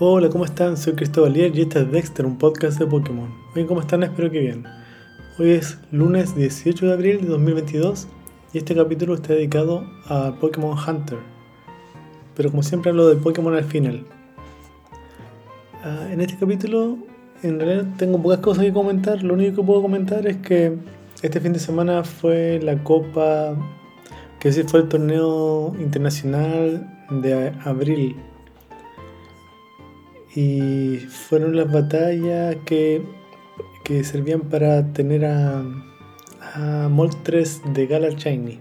Hola, ¿cómo están? Soy Cristóbal y este es Dexter, un podcast de Pokémon. Hoy, ¿cómo están? Espero que bien. Hoy es lunes 18 de abril de 2022 y este capítulo está dedicado a Pokémon Hunter. Pero como siempre hablo de Pokémon al final. Ah, en este capítulo, en realidad tengo pocas cosas que comentar. Lo único que puedo comentar es que este fin de semana fue la Copa, que sí fue el torneo internacional de abril y fueron las batallas que, que servían para tener a, a Moltres de Galar Shiny.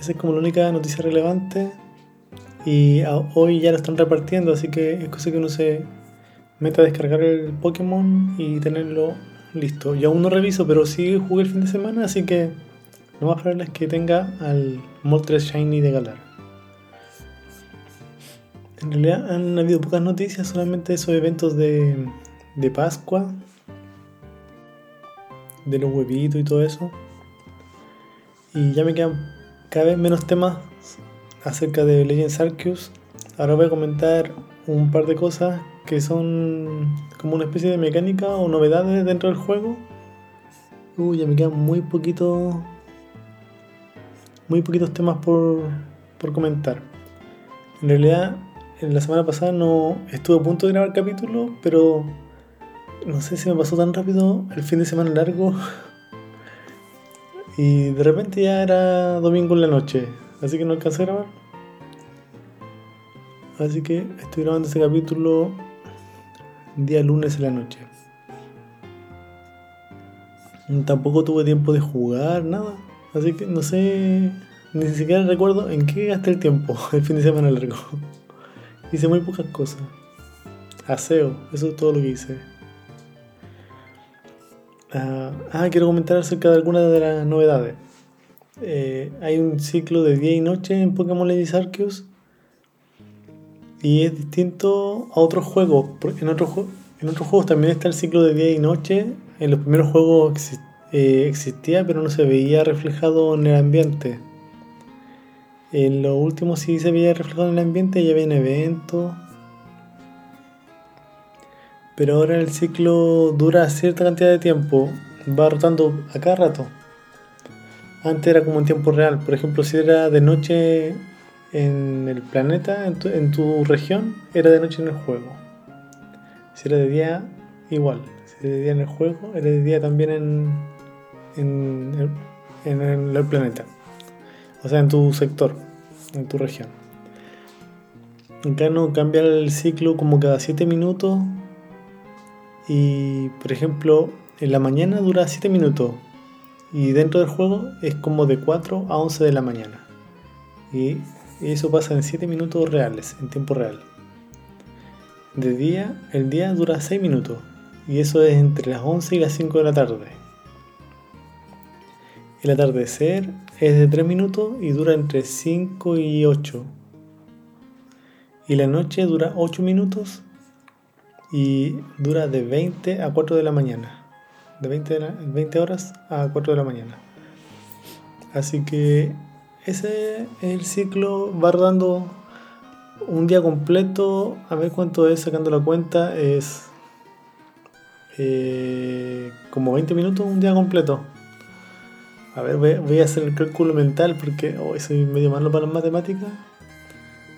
Esa es como la única noticia relevante y hoy ya lo están repartiendo, así que es cosa que uno se meta a descargar el Pokémon y tenerlo listo. Yo aún no reviso, pero sí jugué el fin de semana, así que lo más probable es que tenga al Moltres Shiny de Galar. En realidad han habido pocas noticias, solamente esos eventos de, de Pascua, de los huevitos y todo eso. Y ya me quedan cada vez menos temas acerca de Legends Arceus. Ahora voy a comentar un par de cosas que son como una especie de mecánica o novedades dentro del juego. Uy, ya me quedan muy poquitos muy poquitos temas por, por comentar. En realidad la semana pasada no estuve a punto de grabar capítulo, pero no sé si me pasó tan rápido el fin de semana largo. Y de repente ya era domingo en la noche, así que no alcancé a grabar. Así que estoy grabando este capítulo día lunes en la noche. Tampoco tuve tiempo de jugar, nada. Así que no sé, ni siquiera recuerdo en qué gasté el tiempo el fin de semana largo. Hice muy pocas cosas. Aseo, eso es todo lo que hice. ah, ah quiero comentar acerca de algunas de las novedades. Eh, hay un ciclo de día y noche en Pokémon Legends Arceus y es distinto a otros juegos. En otros, juegos también está el ciclo de día y noche. En los primeros juegos eh, existía, pero no se veía reflejado en el ambiente. En lo último sí se veía reflejado en el ambiente, ya había eventos. Pero ahora el ciclo dura cierta cantidad de tiempo, va rotando a cada rato. Antes era como en tiempo real, por ejemplo, si era de noche en el planeta, en tu, región, era de noche en el juego. Si era de día, igual. Si era de día en el juego, era de día también en, en, en el planeta. O sea, en tu sector, en tu región. Acá no cambia el ciclo como cada 7 minutos. Y por ejemplo, en la mañana dura 7 minutos. Y dentro del juego es como de 4 a 11 de la mañana. Y eso pasa en 7 minutos reales, en tiempo real. De día, el día dura 6 minutos. Y eso es entre las 11 y las 5 de la tarde. El atardecer es de 3 minutos y dura entre 5 y 8. Y la noche dura 8 minutos y dura de 20 a 4 de la mañana. De 20, horas a 4 de la mañana. Así que ese es el ciclo, va dando un día completo. A ver cuánto es sacando la cuenta. Es eh, como 20 minutos un día completo. A ver, voy, a hacer el cálculo mental porque hoy soy medio malo para las matemáticas.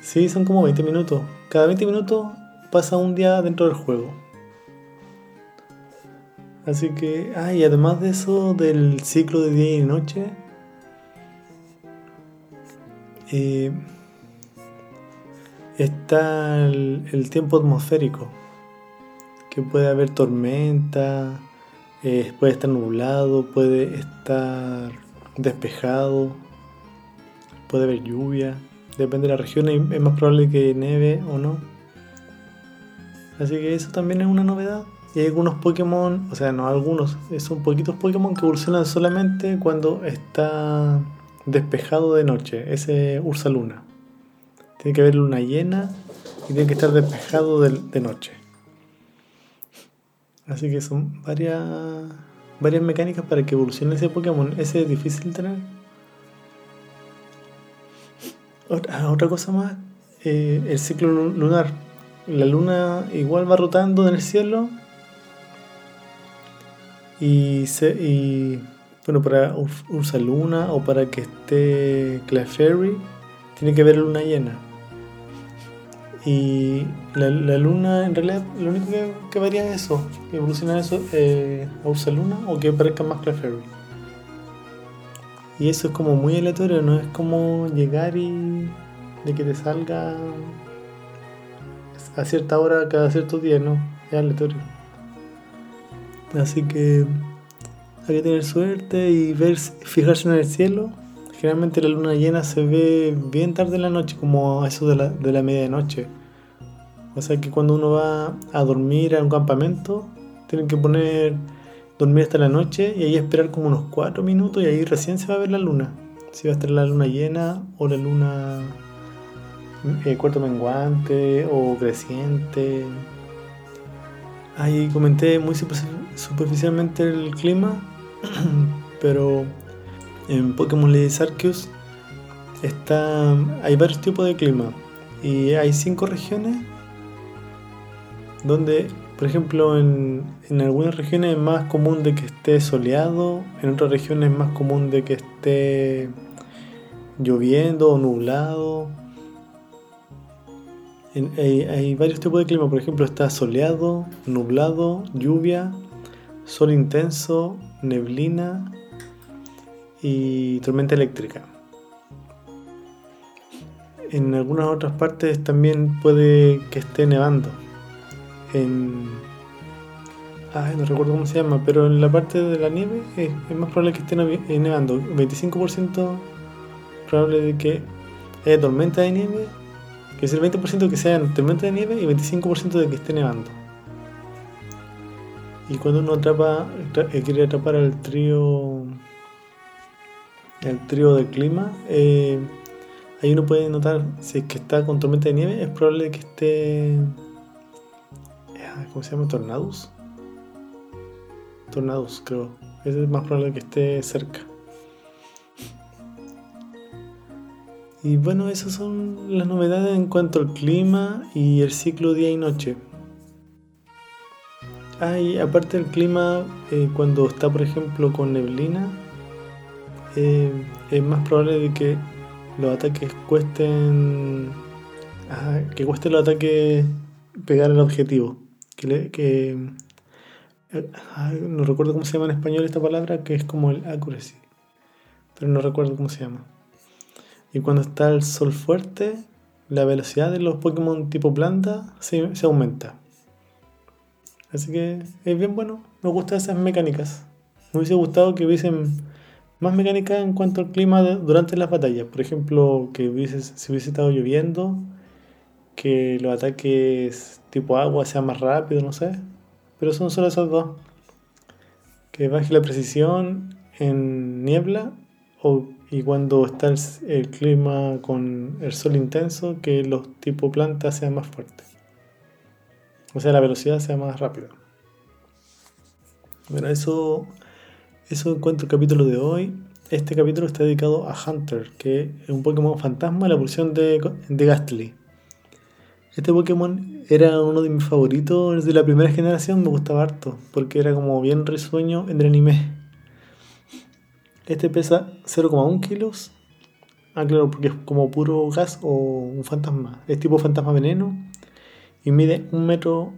Sí, son como 20 minutos. Cada 20 minutos pasa un día dentro del juego. Así que, ah, y además de eso, del ciclo de día y noche, eh, está el, tiempo atmosférico, que puede haber tormenta, eh, puede estar nublado, puede estar despejado, puede haber lluvia, depende de la región, es más probable que nieve o no. Así que eso también es una novedad. Y hay algunos Pokémon, o sea, no algunos, son poquitos Pokémon que evolucionan solamente cuando está despejado de noche, ese Ursa Luna. Tiene que haber luna llena y tiene que estar despejado de noche. Así que son varias, varias mecánicas para que evolucione ese Pokémon. Ese es difícil tener. Otra, cosa más eh, el ciclo lunar. La luna igual va rotando en el cielo y, se, y bueno, para Ursa Luna o para que esté Clefairy tiene que ver luna llena. Y la, luna, en realidad, lo único que, varía es eso, que evoluciona eso eh, a Ursa Luna o que parezca más Clefairy. Y eso es como muy aleatorio, no es como llegar y de que te salga a cierta hora cada cierto día, no, es aleatorio. Así que hay que tener suerte y ver, fijarse en el cielo. Generalmente la luna llena se ve bien tarde en la noche, como a eso de la, de la medianoche. O sea que cuando uno va a dormir a un campamento, tienen que poner dormir hasta la noche y ahí esperar como unos 4 minutos y ahí recién se va a ver la luna. Si va a estar la luna llena o la luna eh, cuarto menguante o creciente. Ahí comenté muy superficialmente el clima, pero en Pokémon Lady Arceus está, hay varios tipos de clima. Y hay cinco regiones donde, por ejemplo, en, en algunas regiones es más común de que esté soleado, en otras regiones es más común de que esté lloviendo o nublado. Hay, varios tipos de clima, por ejemplo, está soleado, nublado, lluvia, sol intenso, neblina y tormenta eléctrica. En algunas otras partes también puede que esté nevando. En. Ay, no recuerdo cómo se llama, pero en la parte de la nieve es, más probable que esté nevando. 25% probable de que haya tormenta de nieve que es el 20% que sean tormenta de nieve y 25% de que esté nevando. Y cuando uno atrapa, eh, quiere atrapar al trío, el trío del clima, eh, ahí uno puede notar si es que está con tormenta de nieve, es probable que esté, ah, ¿cómo se llama? Tornados. Tornados, creo. Es más probable que esté cerca. Y bueno, esas son las novedades en cuanto al clima y el ciclo día y noche. Ah, y aparte del clima, eh, cuando está por ejemplo con neblina, eh, es más probable de que los ataques cuesten. Que cueste los ataques pegar el objetivo. Que, no recuerdo cómo se llama en español esta palabra, que es como el accuracy. Pero no recuerdo cómo se llama. Y cuando está el sol fuerte, la velocidad de los Pokémon tipo planta se, aumenta. Así que es bien bueno. Me gustan esas mecánicas. Me hubiese gustado que hubiesen más mecánicas en cuanto al clima durante las batallas. Por ejemplo, que hubiese, si hubiese estado lloviendo, que los ataques tipo agua sean más rápidos, no sé. Pero son solo esos dos. Que baje la precisión en niebla o y cuando está el, clima con el sol intenso, que los tipo plantas sean más fuertes. O sea, la velocidad sea más rápida. Bueno, eso, eso encuentro el capítulo de hoy. Este capítulo está dedicado a Hunter, que es un Pokémon fantasma, la evolución de, de Gastly. Este Pokémon era uno de mis favoritos de la primera generación, me gustaba harto, porque era como bien risueño en el anime. Este pesa 0,1 kilos. Ah, claro, porque es como puro gas o un fantasma. Es tipo fantasma veneno. Y mide 1 metro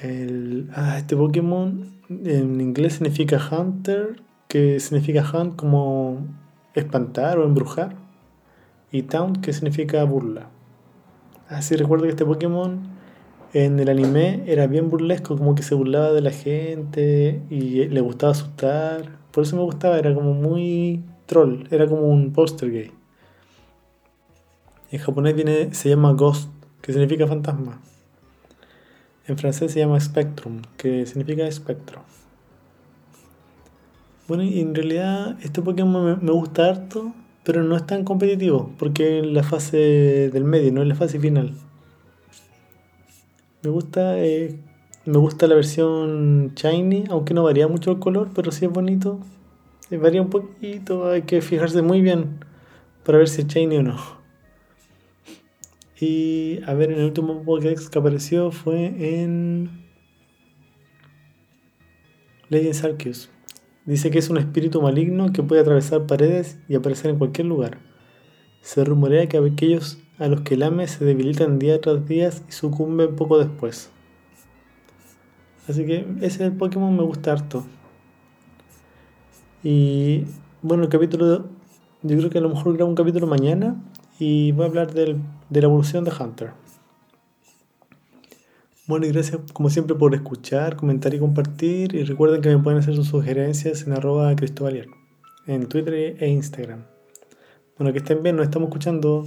60. ah, este Pokémon en inglés significa Hunter, que significa Hunt como espantar o embrujar. Y Taunt, que significa burla. Así recuerdo que este Pokémon en el anime era bien burlesco, como que se burlaba de la gente y le gustaba asustar. Por eso me gustaba, era como muy troll, era como un poster gay. En japonés viene, se llama Ghost, que significa fantasma. En francés se llama Spectrum, que significa espectro. Bueno, y en realidad este Pokémon me, gusta harto, pero no es tan competitivo, porque es la fase del medio, no es la fase final. Me gusta, eh, me gusta la versión shiny, aunque no varía mucho el color, pero sí es bonito. Eh, varía un poquito, hay que fijarse muy bien. para ver si es shiny o no. Y a ver, en el último Pokédex que apareció fue en Legends Arceus. Dice que es un espíritu maligno que puede atravesar paredes y aparecer en cualquier lugar. Se rumorea que aquellos a los que lame se debilitan día tras día y sucumben poco después. Así que ese es el Pokémon me gusta harto. Y bueno, el capítulo, yo creo que a lo mejor grabo un capítulo mañana y voy a hablar del, de la evolución de Hunter. Bueno, y gracias como siempre por escuchar, comentar y compartir. Y recuerden que me pueden hacer sus sugerencias en arroba cristobalier, en Twitter e Instagram. Bueno, que estén bien, nos estamos escuchando.